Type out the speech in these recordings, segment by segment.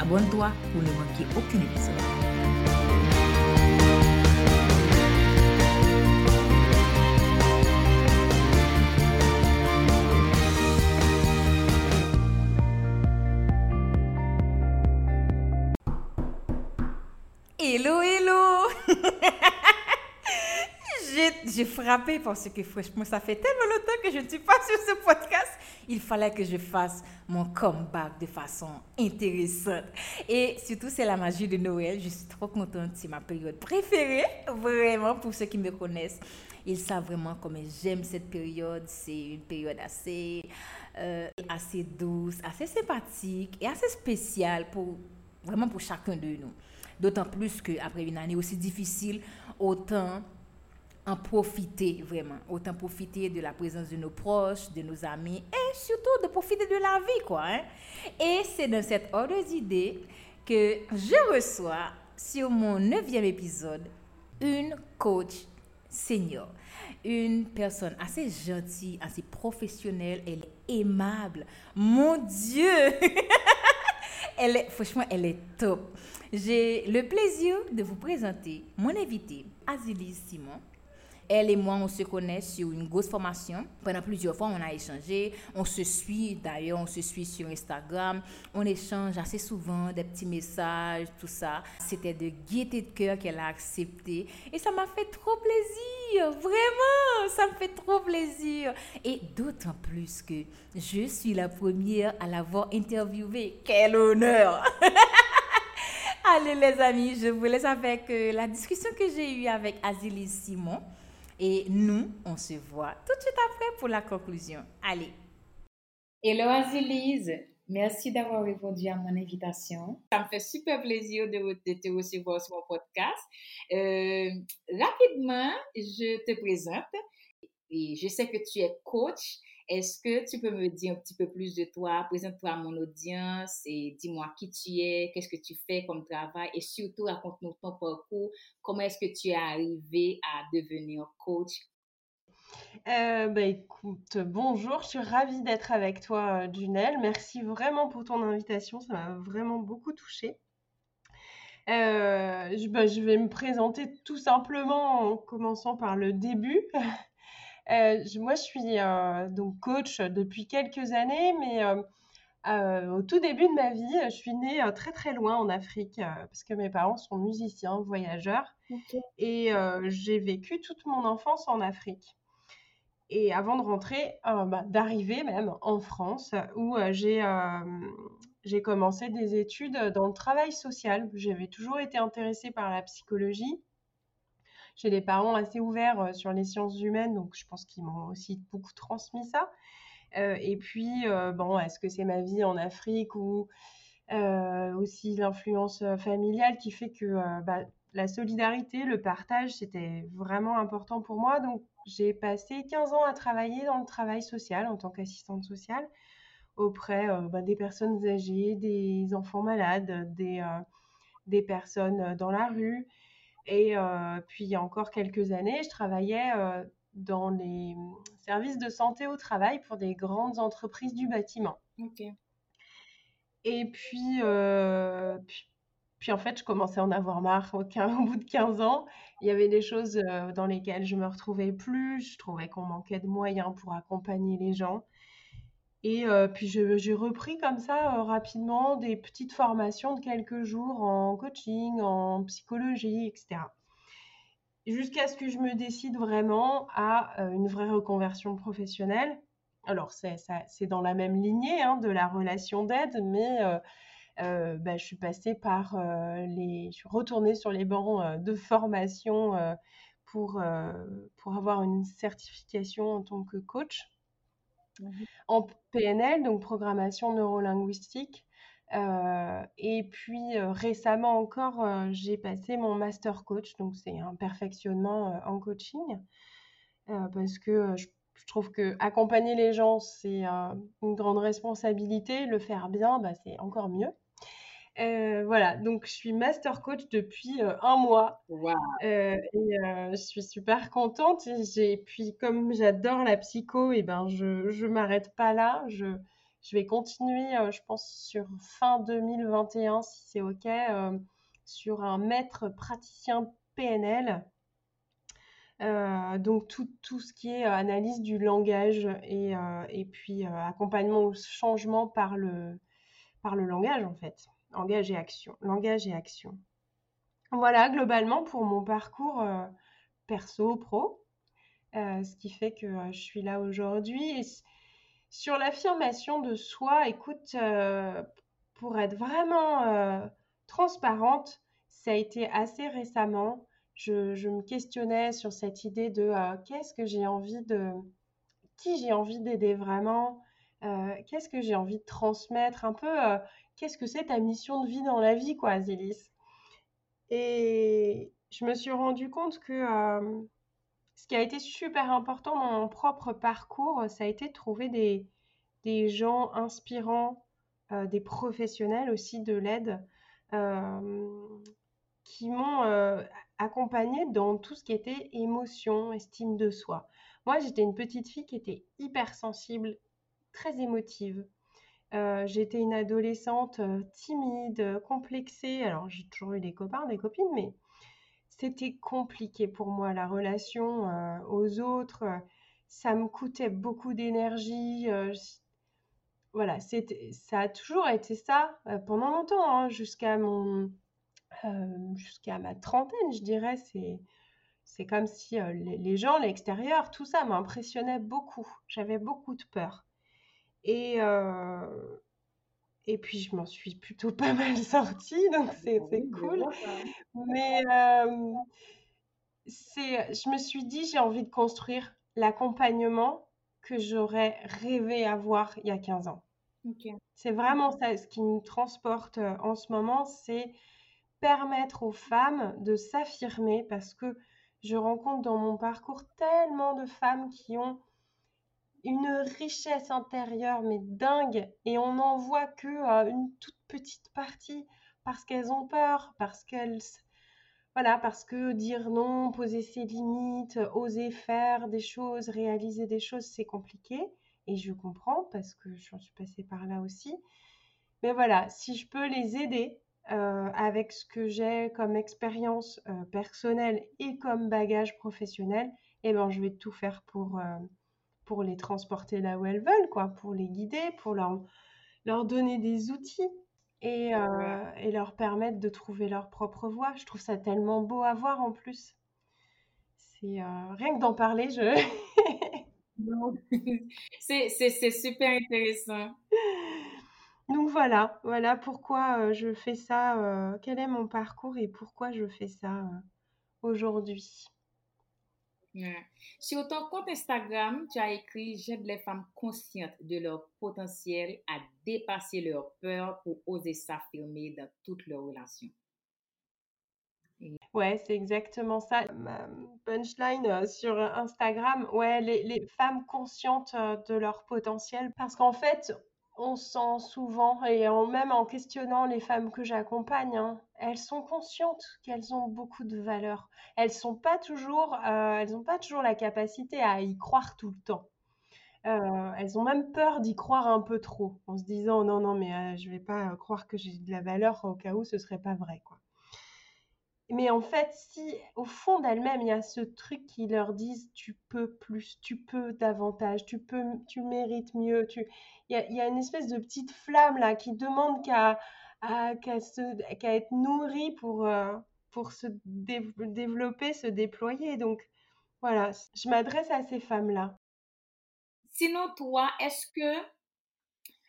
Abonne-toi pour ne manquer aucun épisode. J'ai frappé parce que franchement, ça fait tellement longtemps que je ne suis pas sur ce podcast. Il fallait que je fasse mon comeback de façon intéressante. Et surtout, c'est la magie de Noël. Je suis trop contente. C'est ma période préférée, vraiment, pour ceux qui me connaissent. Ils savent vraiment comment j'aime cette période. C'est une période assez, euh, assez douce, assez sympathique et assez spéciale pour vraiment pour chacun de nous. D'autant plus qu'après une année aussi difficile, autant en profiter vraiment, autant profiter de la présence de nos proches, de nos amis et surtout de profiter de la vie, quoi. Hein. Et c'est dans cette ordre d'idée que je reçois sur mon neuvième épisode une coach senior, une personne assez gentille, assez professionnelle, elle est aimable. Mon Dieu, elle est, franchement, elle est top. J'ai le plaisir de vous présenter mon invité, Azilise Simon. Elle et moi, on se connaît sur une grosse formation. Pendant plusieurs fois, on a échangé. On se suit, d'ailleurs, on se suit sur Instagram. On échange assez souvent des petits messages, tout ça. C'était de gaieté de cœur qu'elle a accepté. Et ça m'a fait trop plaisir. Vraiment, ça me fait trop plaisir. Et d'autant plus que je suis la première à l'avoir interviewée. Quel honneur! Allez les amis, je vous laisse avec euh, la discussion que j'ai eue avec Azilis Simon. Et nous, on se voit tout de suite après pour la conclusion. Allez. Hello Azilise, merci d'avoir répondu à mon invitation. Ça me fait super plaisir de, te recevoir sur mon podcast. Euh, rapidement, je te présente. Je sais que tu es coach est-ce que tu peux me dire un petit peu plus de toi? Présente-toi à mon audience et dis-moi qui tu es, qu'est-ce que tu fais comme travail et surtout raconte-nous ton parcours. Comment est-ce que tu es arrivé à devenir coach? Euh, bah, écoute, bonjour, je suis ravie d'être avec toi, Junelle. Merci vraiment pour ton invitation, ça m'a vraiment beaucoup touchée. Euh, bah, je, vais me présenter tout simplement en commençant par le début. Euh, moi, je suis euh, donc coach depuis quelques années, mais euh, au tout début de ma vie, je suis née très très loin en Afrique parce que mes parents sont musiciens, voyageurs, et j'ai vécu toute mon enfance en Afrique. Et avant de rentrer, bah, d'arriver même en France, où j'ai j'ai commencé des études dans le travail social. J'avais toujours été intéressée par la psychologie j'ai des parents assez ouverts euh, sur les sciences humaines, donc je pense qu'ils m'ont aussi beaucoup transmis ça. Euh, et puis, euh, bon, est-ce que c'est ma vie en Afrique ou aussi l'influence familiale qui fait que bah, la solidarité, le partage, c'était vraiment important pour moi. Donc, j'ai passé 15 ans à travailler dans le travail social en tant qu'assistante sociale auprès bah, des personnes âgées, des enfants malades, des, des personnes dans la rue. Et euh, puis, il y a encore quelques années, je travaillais euh, dans les services de santé au travail pour des grandes entreprises du bâtiment. Et puis, euh, puis, en fait, je commençais à en avoir marre au, au, bout de 15 ans. Il y avait des choses dans lesquelles je me retrouvais plus. Je trouvais qu'on manquait de moyens pour accompagner les gens. Et puis j'ai repris comme ça rapidement des petites formations de quelques jours en coaching, en psychologie, etc. Jusqu'à ce que je me décide vraiment à une vraie reconversion professionnelle. Alors c'est dans la même lignée hein, de la relation d'aide, mais bah, je suis passée par les, je suis retournée sur les bancs de formation pour, pour avoir une certification en tant que coach. Mmh en PNL, donc programmation neurolinguistique. Euh, et puis récemment encore, j'ai passé mon master coach, donc c'est un perfectionnement en coaching, parce que je, trouve que accompagner les gens, c'est une grande responsabilité, le faire bien, bah, c'est encore mieux. Euh, voilà, donc je suis master coach depuis euh, un mois. Euh, et je suis super contente. Et puis comme j'adore la psycho, et ben je ne m'arrête pas là. Je, je vais continuer, je pense, sur fin 2021, si c'est OK, sur un maître praticien PNL. donc tout, tout, ce qui est analyse du langage et, et puis accompagnement au changement par le, par le langage en fait. Langage et action. Langage et action. Voilà, globalement, pour mon parcours euh, perso, pro, euh, ce qui fait que euh, je suis là aujourd'hui. sur l'affirmation de soi, écoute, pour être vraiment transparente, ça a été assez récemment. Je, me questionnais sur cette idée de qu'est-ce que j'ai envie de... qui j'ai envie d'aider vraiment, qu'est-ce que j'ai envie de transmettre, un peu qu'est-ce que c'est ta mission de vie dans la vie, quoi, Zélis? Et je me suis rendu compte que euh, ce qui a été super important dans mon propre parcours, ça a été de trouver des, des gens inspirants, euh, des professionnels aussi de l'aide, euh, qui m'ont accompagnée dans tout ce qui était émotion, estime de soi. Moi, j'étais une petite fille qui était hypersensible, très émotive. Euh, j'étais une adolescente euh, timide, complexée. Alors, j'ai toujours eu des copains, des copines, mais c'était compliqué pour moi, la relation euh, aux autres. Ça me coûtait beaucoup d'énergie. voilà, ça a toujours été ça pendant longtemps, hein, jusqu'à mon, jusqu'à ma trentaine, je dirais. C'est, comme si les gens, l'extérieur, tout ça m'impressionnait beaucoup. J'avais beaucoup de peur. Et, euh, et puis, je m'en suis plutôt pas mal sortie, donc c'est cool. Mais euh, je me suis dit, j'ai envie de construire l'accompagnement que j'aurais rêvé avoir il y a 15 ans. C'est vraiment ça, ce qui me transporte euh, en ce moment, c'est permettre aux femmes de s'affirmer parce que je rencontre dans mon parcours tellement de femmes qui ont une richesse intérieure, mais dingue, et on n'en voit que euh, une toute petite partie parce qu'elles ont peur, parce qu'elles. Voilà, parce que dire non, poser ses limites, oser faire des choses, réaliser des choses, c'est compliqué. Et je comprends parce que j'en suis passée par là aussi. Mais voilà, si je peux les aider euh, avec ce que j'ai comme expérience euh, personnelle et comme bagage professionnel, eh ben, je vais tout faire pour, pour les transporter là où elles veulent, quoi, pour les guider, pour leur, leur donner des outils et, euh, et leur permettre de trouver leur propre voie. Je trouve ça tellement beau à voir en plus. C'est euh, rien que d'en parler, je. c'est super intéressant. Donc voilà, voilà pourquoi euh, je fais ça, quel est mon parcours et pourquoi je fais ça aujourd'hui. Sur ton compte Instagram, tu as écrit J'aide les femmes conscientes de leur potentiel à dépasser leur peur pour oser s'affirmer dans toutes leurs relations. Ouais, c'est exactement ça. Punchline euh, sur Instagram, ouais, les, les femmes conscientes euh, de leur potentiel. Parce qu'en fait, on sent souvent, et même en questionnant les femmes que j'accompagne, hein, elles sont conscientes qu'elles ont beaucoup de valeur. Elles sont pas toujours, euh, elles n'ont pas toujours la capacité à y croire tout le temps. Euh, elles ont même peur d'y croire un peu trop, en se disant non non mais euh, je vais pas croire que j'ai de la valeur au cas où ce serait pas vrai quoi. Mais en fait, si au fond d'elles-mêmes, il y a ce truc qui leur disent tu peux plus, tu peux davantage, tu peux, tu mérites mieux, tu... il, y a, une espèce de petite flamme là qui demande qu'à qu'à être nourrie pour, euh, pour se développer, se déployer. Donc voilà, je m'adresse à ces femmes-là. Sinon, toi, est-ce que,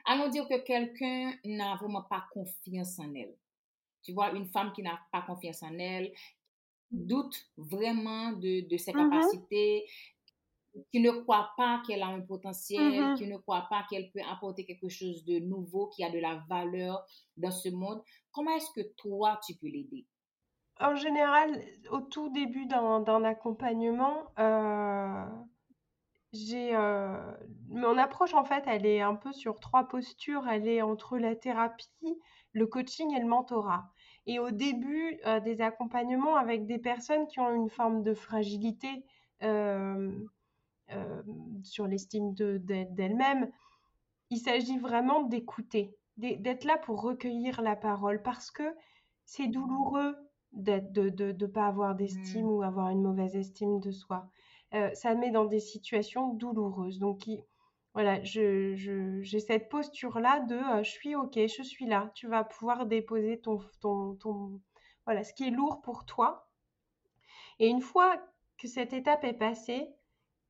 allons dire que quelqu'un n'a vraiment pas confiance en elle. Tu vois, une femme qui n'a pas confiance en elle, doute vraiment de, de ses mm-hmm. capacités, qui ne croit pas qu'elle a un potentiel, mm-hmm. qui ne croit pas qu'elle peut apporter quelque chose de nouveau, qui a de la valeur dans ce monde. Comment est-ce que toi, tu peux l'aider? En général, au tout début d'un accompagnement, euh, j'ai euh, mon approche en fait, elle est un peu sur trois postures. Elle est entre la thérapie, le coaching et le mentorat. Et au début euh, des accompagnements avec des personnes qui ont une forme de fragilité sur l'estime d'elles-mêmes, il s'agit vraiment d'écouter, d'être là pour recueillir la parole parce que c'est douloureux de ne pas avoir d'estime mmh. ou avoir une mauvaise estime de soi. Euh, ça met dans des situations douloureuses. Donc, voilà, j'ai je, cette posture-là de euh, je suis OK, je suis là. Tu vas pouvoir déposer ton, ton, voilà, ce qui est lourd pour toi. Et une fois que cette étape est passée,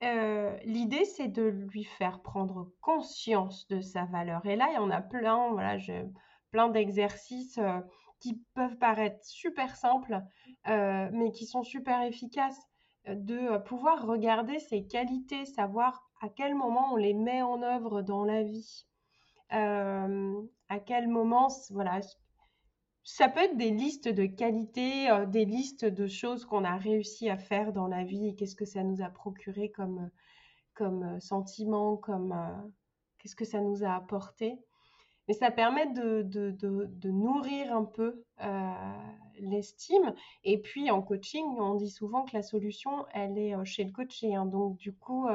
euh, l'idée, c'est de lui faire prendre conscience de sa valeur. Et là, il y en a plein, voilà, plein d'exercices qui peuvent paraître super simples, euh, mais qui sont super efficaces, euh, de euh, pouvoir regarder ses qualités, savoir à quel moment on les met en œuvre dans la vie, à quel moment, voilà, ça peut être des listes de qualités, des listes de choses qu'on a réussi à faire dans la vie et qu'est-ce que ça nous a procuré comme, comme sentiment, comme qu'est-ce que ça nous a apporté. Mais ça permet de, de, de, nourrir un peu euh, l'estime. Et puis en coaching, on dit souvent que la solution, elle est euh, chez le coaché. Hein. Donc du coup,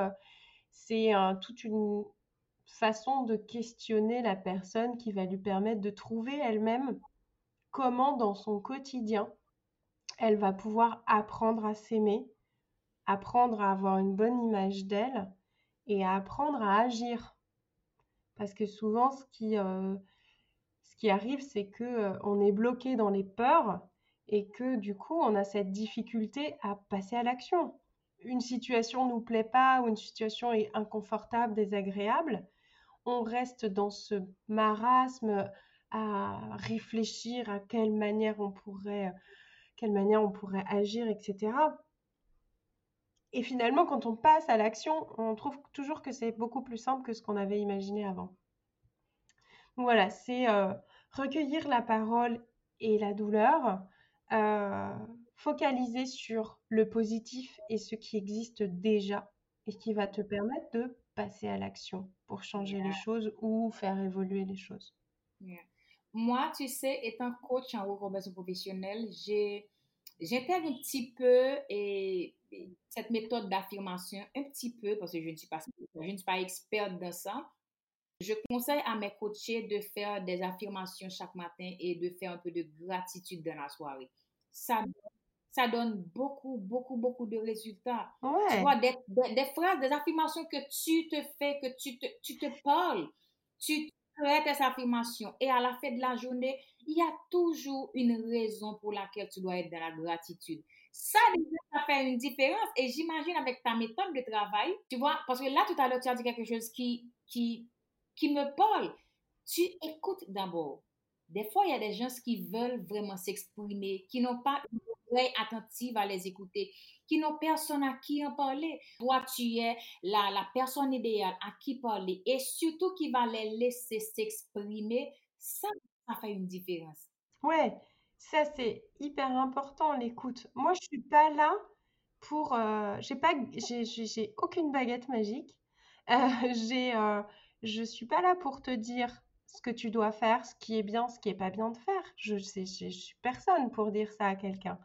euh, c'est toute une façon de questionner la personne qui va lui permettre de trouver elle-même comment dans son quotidien, elle va pouvoir apprendre à s'aimer, apprendre à avoir une bonne image d'elle et à apprendre à agir parce que souvent, ce qui, euh, arrive, c'est que euh, on est bloqué dans les peurs et que du coup, on a cette difficulté à passer à l'action. Une situation nous plaît pas ou une situation est inconfortable, désagréable, on reste dans ce marasme à réfléchir à quelle manière on pourrait, quelle manière on pourrait agir, etc. Et finalement, quand on passe à l'action, on trouve toujours que c'est beaucoup plus simple que ce qu'on avait imaginé avant. Voilà, c'est euh, recueillir la parole et la douleur, euh, focaliser sur le positif et ce qui existe déjà et qui va te permettre de passer à l'action pour changer les choses ou faire évoluer les choses. Moi, tu sais, étant coach en reconversion professionnelle, j'intègre un petit peu et cette méthode d'affirmation un petit peu, parce que je ne suis pas, je ne suis pas experte dans ça. Je conseille à mes coachés de faire des affirmations chaque matin et de faire un peu de gratitude dans la soirée. Ça, ça donne beaucoup, beaucoup, beaucoup de résultats. Tu vois, des, des, phrases, des affirmations que tu te fais, que tu te, tu te parles, tu crées tes affirmations et à la fin de la journée, il y a toujours une raison pour laquelle tu dois être dans la gratitude. Ça, ça fait une différence. Et j'imagine avec ta méthode de travail, tu vois, parce que là, tout à l'heure, tu as dit quelque chose qui, qui, qui me parle. Tu écoutes d'abord. Des fois, il y a des gens qui veulent vraiment s'exprimer, qui n'ont pas une oreille attentive à les écouter, qui n'ont personne à qui en parler. Toi, tu es la, la personne idéale à qui parler et surtout qui va les laisser s'exprimer. Ça, ça fait une différence. Ouais, ça c'est hyper important l'écoute. Moi, je suis pas là pour. Euh, j'ai pas, j'ai aucune baguette magique. Euh, j'ai, euh, je suis pas là pour te dire ce que tu dois faire, ce qui est bien, ce qui est pas bien de faire. Je, sais, je, suis personne pour dire ça à quelqu'un.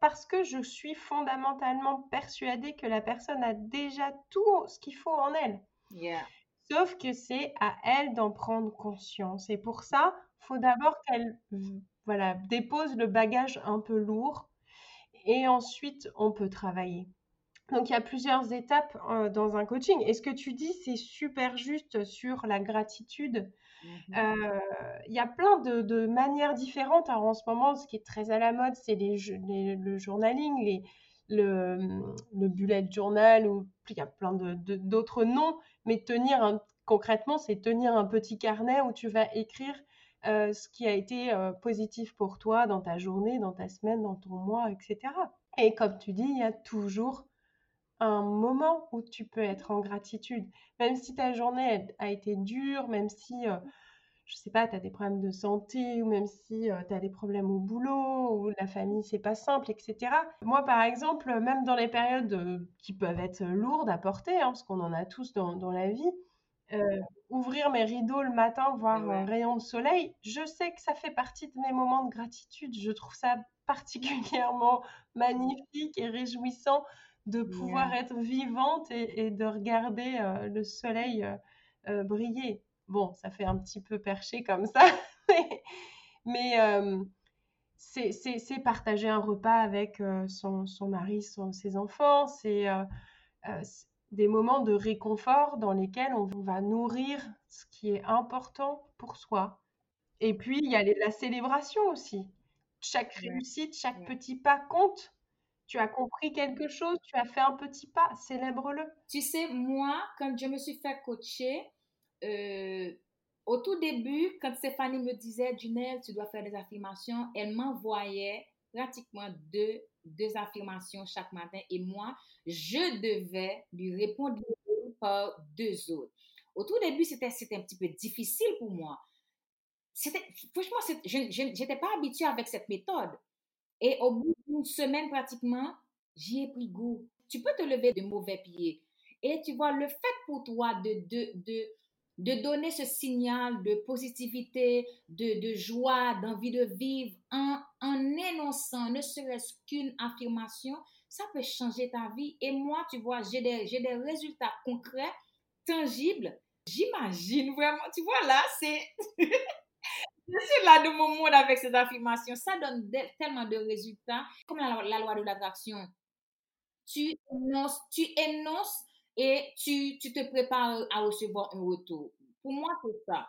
Parce que je suis fondamentalement persuadée que la personne a déjà tout ce qu'il faut en elle. Sauf que c'est à elle d'en prendre conscience. Et pour ça, faut d'abord qu'elle voilà, dépose le bagage un peu lourd et ensuite on peut travailler. Donc il y a plusieurs étapes euh, dans un coaching. Et ce que tu dis, c'est super juste sur la gratitude. Mmh euh, il y a plein de, manières différentes. Alors en ce moment, ce qui est très à la mode, c'est les, le journaling, les, le, le, bullet journal, ou il y a plein d'autres noms. Mais tenir concrètement, c'est tenir un petit carnet où tu vas écrire euh, ce qui a été positif pour toi dans ta journée, dans ta semaine, dans ton mois, etc. Et comme tu dis, il y a toujours un moment où tu peux être en gratitude. Même si ta journée a été dure, même si, je euh, je sais pas, tu as des problèmes de santé, ou même si euh, tu as des problèmes au boulot, ou la famille, c'est pas simple, etc. Moi, par exemple, même dans les périodes euh, qui peuvent être lourdes à porter, hein, parce qu'on en a tous dans, dans la vie, ouvrir mes rideaux le matin, voir un rayon de soleil, je sais que ça fait partie de mes moments de gratitude. Je trouve ça particulièrement magnifique et réjouissant de pouvoir être vivante et, de regarder euh, le soleil euh, euh, briller. Bon, ça fait un petit peu perché comme ça, mais, c'est partager un repas avec son, son, mari, ses enfants, c'est des moments de réconfort dans lesquels on va nourrir ce qui est important pour soi. Et puis, il y a la célébration aussi. Chaque réussite, chaque petit pas compte tu as compris quelque chose, tu as fait un petit pas, célèbre-le. Tu sais, moi, quand je me suis fait coacher, euh, au tout début, quand Stéphanie me disait, Junelle, tu dois faire des affirmations, elle m'envoyait pratiquement deux, deux affirmations chaque matin et moi, je devais lui répondre par deux autres. Au tout début, c'était un petit peu difficile pour moi. Franchement, je n'étais pas habituée avec cette méthode. Et au bout d'une semaine pratiquement, j'y ai pris goût. Tu peux te lever de mauvais pieds. Et tu vois, le fait pour toi de, de, de, de donner ce signal de positivité, de, de joie, d'envie de vivre en, en énonçant ne serait-ce qu'une affirmation, ça peut changer ta vie. Et moi, tu vois, j'ai des, j'ai des résultats concrets, tangibles. J'imagine vraiment, tu vois là, c'est... Je suis là de mon monde avec ces affirmations. Ça donne tellement de résultats. Comme la, loi de l'attraction. Tu énonces, tu et tu, tu, te prépares à recevoir un retour. Pour moi, c'est ça.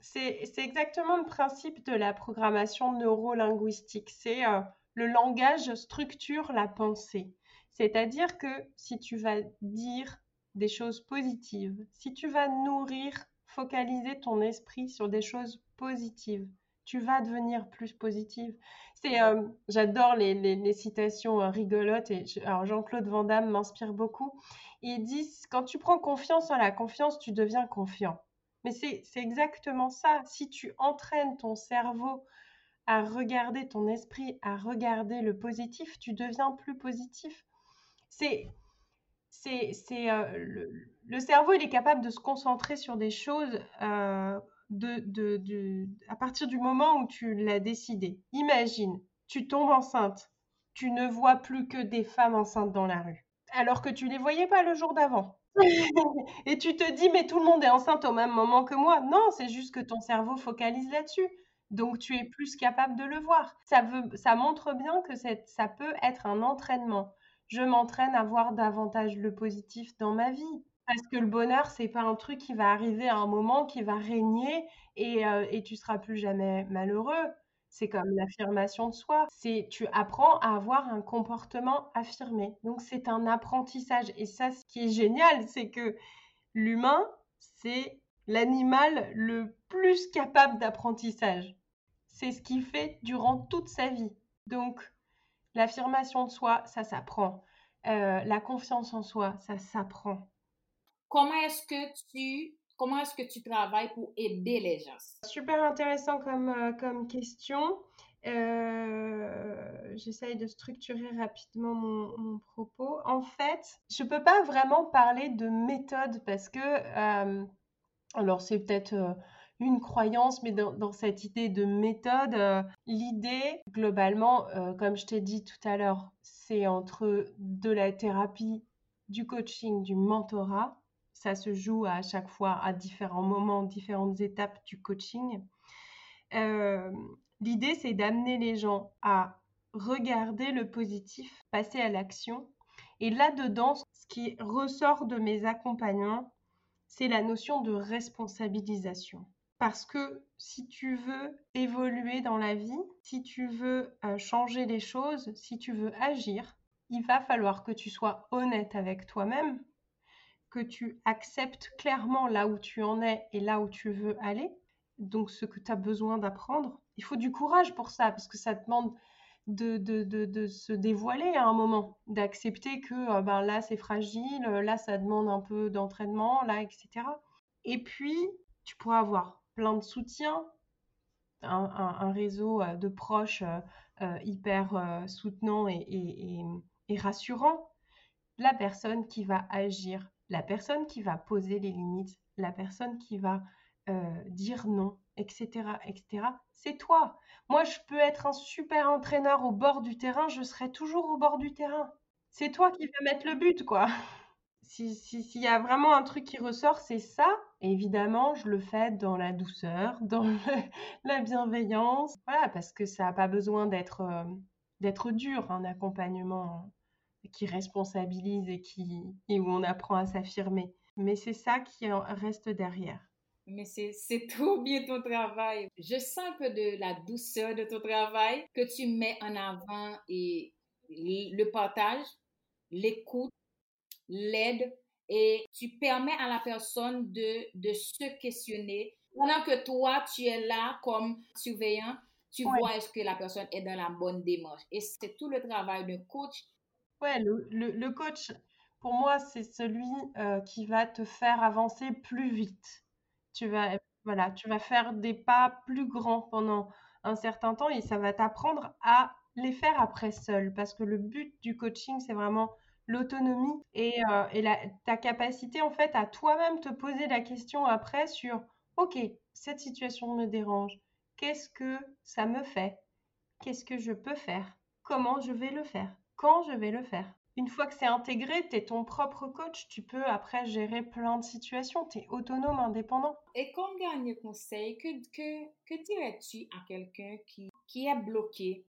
C'est exactement le principe de la programmation neurolinguistique. C'est euh, le langage structure la pensée. C'est-à-dire que si tu vas dire des choses positives, si tu vas nourrir, focaliser ton esprit sur des choses positive. Tu vas devenir plus positive. C'est, euh, j'adore les, les, citations euh, rigolotes. Et alors Jean-Claude Van Damme m'inspire beaucoup. Il dit quand tu prends confiance en la confiance, tu deviens confiant. Mais c'est, c'est exactement ça. Si tu entraînes ton cerveau à regarder ton esprit, à regarder le positif, tu deviens plus positif. C'est, c'est, c'est euh, le, cerveau, il est capable de se concentrer sur des choses de, à partir du moment où tu l'as décidé. Imagine, tu tombes enceinte, tu ne vois plus que des femmes enceintes dans la rue, alors que tu les voyais pas le jour d'avant. et tu te dis, mais tout le monde est enceinte au même moment que moi. Non, c'est juste que ton cerveau focalise là-dessus. Donc tu es plus capable de le voir. Ça, veut, ça montre bien que ça peut être un entraînement. Je m'entraîne à voir davantage le positif dans ma vie. Parce que le bonheur, c'est pas un truc qui va arriver à un moment, qui va régner et, euh, et tu seras plus jamais malheureux. C'est comme l'affirmation de soi. C'est tu apprends à avoir un comportement affirmé. Donc c'est un apprentissage. Et ça, ce qui est génial, c'est que l'humain, c'est l'animal le plus capable d'apprentissage. C'est ce qu'il fait durant toute sa vie. Donc l'affirmation de soi, ça s'apprend. Euh, la confiance en soi, ça s'apprend comment est-ce que tu comment est-ce que tu travailles pour aider les gens? Super intéressant comme, euh, comme question. Euh, J'essaye de structurer rapidement mon, propos. En fait, je ne peux pas vraiment parler de méthode parce que, euh, alors c'est peut-être une croyance, mais dans, cette idée de méthode, l'idée, globalement, comme je t'ai dit tout à l'heure, c'est entre de la thérapie, du coaching, du mentorat ça se joue à chaque fois à différents moments, différentes étapes du coaching. Euh, l'idée, c'est d'amener les gens à regarder le positif, passer à l'action. Et là-dedans, ce qui ressort de mes accompagnements, c'est la notion de responsabilisation. Parce que si tu veux évoluer dans la vie, si tu veux euh, changer les choses, si tu veux agir, il va falloir que tu sois honnête avec toi-même, que tu acceptes clairement là où tu en es et là où tu veux aller, donc ce que tu as besoin d'apprendre. Il faut du courage pour ça, parce que ça demande de, de, de, se dévoiler à un moment, d'accepter que euh, ben là c'est fragile, là ça demande un peu d'entraînement, là, etc. Et puis, tu pourras avoir plein de soutien, un, réseau euh, de proches euh, hyper soutenant et, et, et rassurant. La personne qui va agir, la personne qui va poser les limites, la personne qui va dire non, etc., etc., c'est toi. Moi, je peux être un super entraîneur au bord du terrain, je serai toujours au bord du terrain. C'est toi qui vas mettre le but, quoi. S'il si, y a vraiment un truc qui ressort, c'est ça. évidemment, je le fais dans la douceur, dans la bienveillance. Voilà, parce que ça n'a pas besoin d'être euh, d'être dur, un accompagnement qui responsabilise et, qui, et où on apprend à s'affirmer. Mais c'est ça qui reste derrière. Mais c'est trop bien ton travail. Je sens un peu de la douceur de ton travail que tu mets en avant et le partage, l'écoute, l'aide et tu permets à la personne de, de se questionner. Pendant que toi, tu es là comme surveillant, tu vois est-ce que la personne est dans la bonne démarche. Et c'est tout le travail d'un coach. Ouais, le, coach, pour moi, c'est celui euh, qui va te faire avancer plus vite tu vas, voilà, tu vas faire des pas plus grands pendant un certain temps et ça va t'apprendre à les faire après seul. Parce que le but du coaching, c'est vraiment l'autonomie et, euh, ta capacité en fait à toi-même te poser la question après sur, ok, cette situation me dérange. Qu'est-ce que ça me fait? Qu'est-ce que je peux faire? Comment je vais le faire? Quand je vais le faire une fois que c'est intégré, tu es ton propre coach, tu peux après gérer plein de situations, tu es autonome, indépendant. Et comme dernier conseil, que, que, que dirais-tu à quelqu'un qui, qui est bloqué,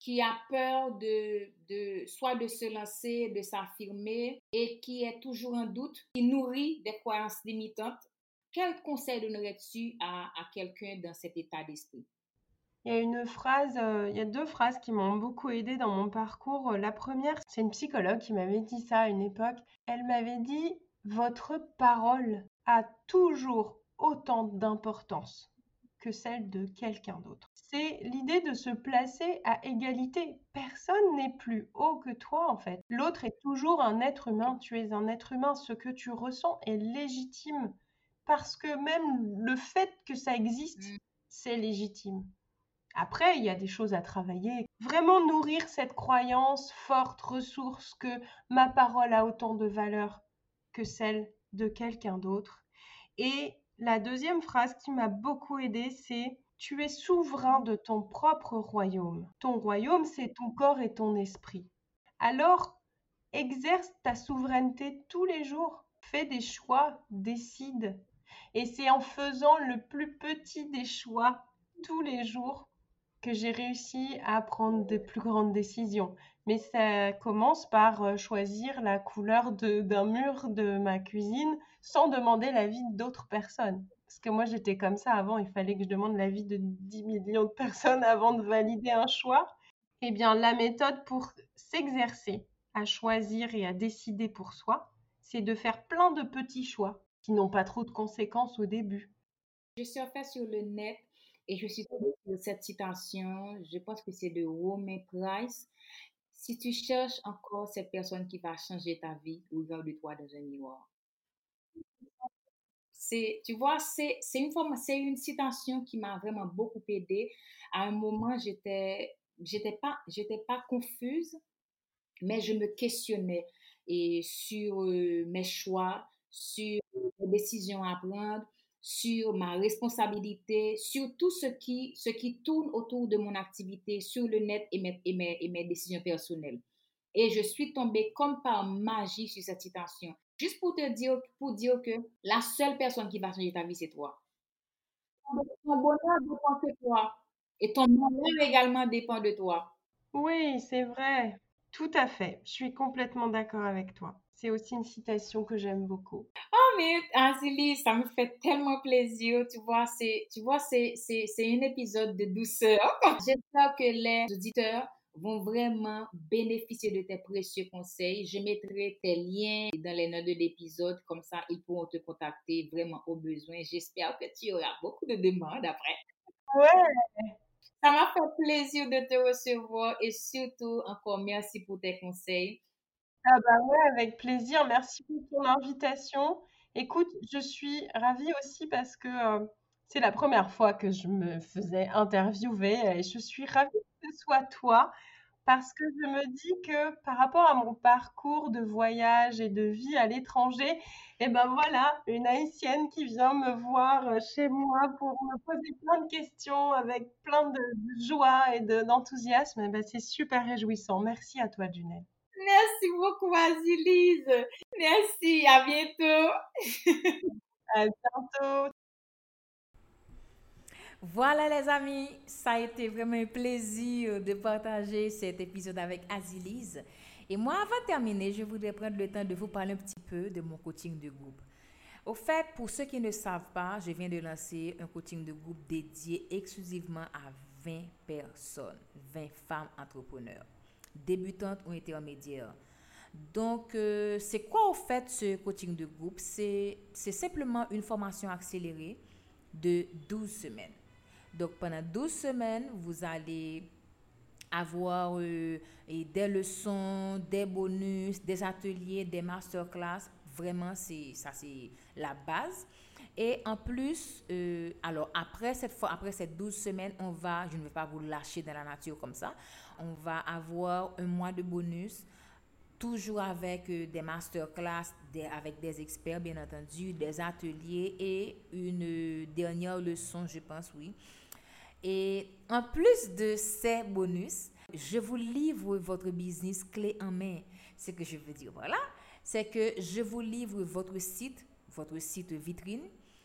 qui a peur de, de soit de se lancer, de s'affirmer et qui est toujours en doute, qui nourrit des croyances limitantes, quel conseil donnerais-tu à, à quelqu'un dans cet état d'esprit? Il y a une phrase, euh, il y a deux phrases qui m'ont beaucoup aidé dans mon parcours. La première, c'est une psychologue qui m'avait dit ça à une époque. Elle m'avait dit Votre parole a toujours autant d'importance que celle de quelqu'un d'autre. C'est l'idée de se placer à égalité. Personne n'est plus haut que toi en fait. L'autre est toujours un être humain. Tu es un être humain. Ce que tu ressens est légitime parce que même le fait que ça existe, mmh. c'est légitime. Après, il y a des choses à travailler. Vraiment nourrir cette croyance forte, ressource, que ma parole a autant de valeur que celle de quelqu'un d'autre. Et la deuxième phrase qui m'a beaucoup aidée, c'est Tu es souverain de ton propre royaume. Ton royaume, c'est ton corps et ton esprit. Alors, exerce ta souveraineté tous les jours. Fais des choix, décide. Et c'est en faisant le plus petit des choix tous les jours que j'ai réussi à prendre de plus grandes décisions. Mais ça commence par euh, choisir la couleur d'un mur de ma cuisine sans demander l'avis d'autres personnes. Parce que moi, j'étais comme ça avant, il fallait que je demande l'avis de 10 millions de personnes avant de valider un choix. Eh bien, la méthode pour s'exercer à choisir et à décider pour soi, c'est de faire plein de petits choix qui n'ont pas trop de conséquences au début. Je fait sur le net et je suis tombée sur cette citation, je pense que c'est de Romain Price. Si tu cherches encore cette personne qui va changer ta vie, regarde-toi dans un miroir. Tu vois, c'est, une une citation qui m'a vraiment beaucoup aidée. À un moment, j'étais, j'étais pas, pas confuse, mais je me questionnais et sur euh, mes choix, sur les décisions à prendre, sur ma responsabilité, sur tout ce qui, ce qui tourne autour de mon activité sur le net et mes, et mes, et mes décisions personnelles. Et je suis tombée comme par magie sur cette citation. Juste pour te dire, pour dire que la seule personne qui va changer ta vie, c'est toi. Ton bonheur dépend de toi. Et ton bonheur également dépend de toi. Oui, c'est vrai. Tout à fait. Je suis complètement d'accord avec toi. C'est aussi une citation que j'aime beaucoup. Oh, mais Azili, ça me fait tellement plaisir. Tu vois, c'est, tu vois, c'est, c'est, c'est un épisode de douceur. J'espère que les auditeurs vont vraiment bénéficier de tes précieux conseils. Je mettrai tes liens dans les notes de l'épisode, comme ça ils pourront te contacter vraiment au besoin. J'espère que tu auras beaucoup de demandes après. Ouais. Ça m'a fait plaisir de te recevoir et surtout encore merci pour tes conseils. Ah bah avec plaisir. Merci pour ton invitation. Écoute, je suis ravie aussi parce que euh, c'est la première fois que je me faisais interviewer et je suis ravie que ce soit toi parce que je me dis que par rapport à mon parcours de voyage et de vie à l'étranger, et ben voilà, une haïtienne qui vient me voir chez moi pour me poser plein de questions avec plein de, joie et d'enthousiasme, eh ben c'est super réjouissant. Merci à toi, Junelle. Merci beaucoup, Azilise. Merci, à bientôt. à bientôt. Voilà les amis, ça a été vraiment un plaisir de partager cet épisode avec Azilise. Et moi, avant de terminer, je voudrais prendre le temps de vous parler un petit peu de mon coaching de groupe. Au fait, pour ceux qui ne savent pas, je viens de lancer un coaching de groupe dédié exclusivement à 20 personnes, 20 femmes entrepreneurs, débutantes ou intermédiaires. Donc, euh, c'est quoi au fait ce coaching de groupe? C'est simplement une formation accélérée de 12 semaines. Donc pendant 12 semaines, vous allez avoir euh, des leçons, des bonus, des ateliers, des masterclass. Vraiment, ça, c'est la base. Et en plus, euh, alors après cette fois, après ces 12 semaines, on va, je ne vais pas vous lâcher dans la nature comme ça, on va avoir un mois de bonus, toujours avec euh, des masterclass, des, avec des experts bien entendu, des ateliers et une dernière leçon, je pense, oui, et en plus de ces bonus, je vous livre votre business clé en main. Ce que je veux dire, voilà, c'est que je vous livre votre site, votre site vitrine,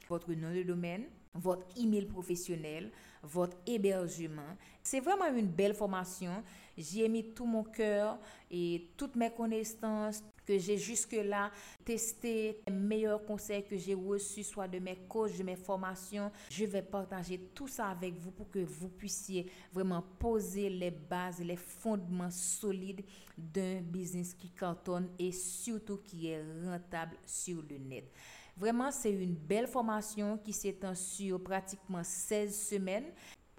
votre nom de domaine, votre email professionnel, votre hébergement. C'est vraiment une belle formation. J'y ai mis tout mon cœur et toutes mes connaissances, que j'ai jusque-là testé, les meilleurs conseils que j'ai reçus, soit de mes coachs, de mes formations. Je vais partager tout ça avec vous pour que vous puissiez vraiment poser les bases, les fondements solides d'un business qui cantonne et surtout qui est rentable sur le net. Vraiment, c'est une belle formation qui s'étend sur pratiquement 16 semaines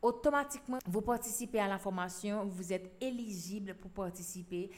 automatiquement, vous participez à la formation, vous êtes éligible pour participer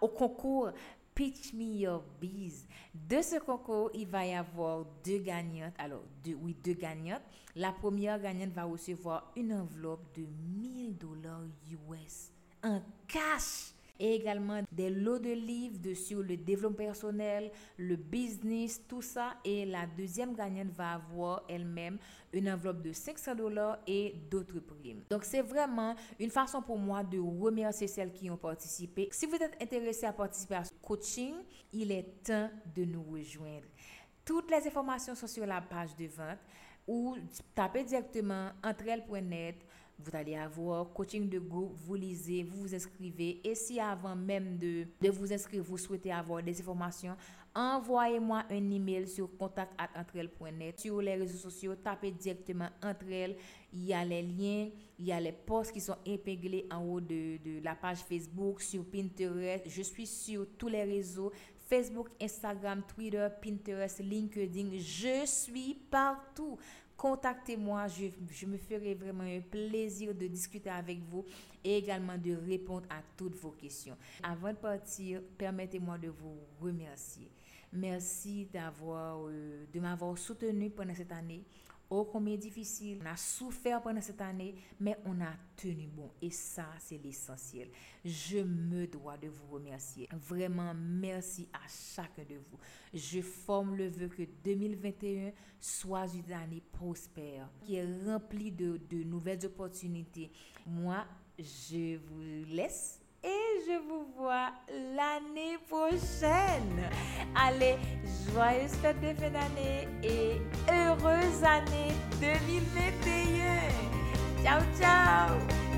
au concours Pitch Me Your Bees. De ce concours, il va y avoir deux gagnantes. Alors, oui, deux gagnantes. La première gagnante va recevoir une enveloppe de 1000 dollars US en cash et également des lots de livres sur le développement personnel, le business, tout ça. Et la deuxième gagnante va avoir elle-même une enveloppe de 500 dollars et d'autres primes. Donc c'est vraiment une façon pour moi de remercier celles qui ont participé. Si vous êtes intéressé à participer à ce coaching, il est temps de nous rejoindre. Toutes les informations sont sur la page de vente ou tapez directement entreelle.net vous allez avoir coaching de groupe, vous lisez, vous vous inscrivez. Et si avant même de, de vous inscrire, vous souhaitez avoir des informations, envoyez-moi un email sur contact@entrel.net. Sur les réseaux sociaux, tapez directement entre elles. Il y a les liens, il y a les posts qui sont épinglés en haut de, de la page Facebook, sur Pinterest. Je suis sur tous les réseaux. Facebook, Instagram, Twitter, Pinterest, LinkedIn. Je suis partout contactez-moi. Je, me ferai vraiment un plaisir de discuter avec vous et également de répondre à toutes vos questions. Avant de partir, permettez-moi de vous remercier. Merci d'avoir, euh, de m'avoir soutenu pendant cette année oh combien difficile. On a souffert pendant cette année, mais on a tenu bon. Et ça, c'est l'essentiel. Je me dois de vous remercier. Vraiment, merci à chacun de vous. Je forme le vœu que 2021 soit une année prospère, qui est remplie de, de nouvelles opportunités. Moi, je vous laisse je vous vois l'année prochaine. Allez, joyeuse fête de fin d'année et heureuse année 2021. Ciao, ciao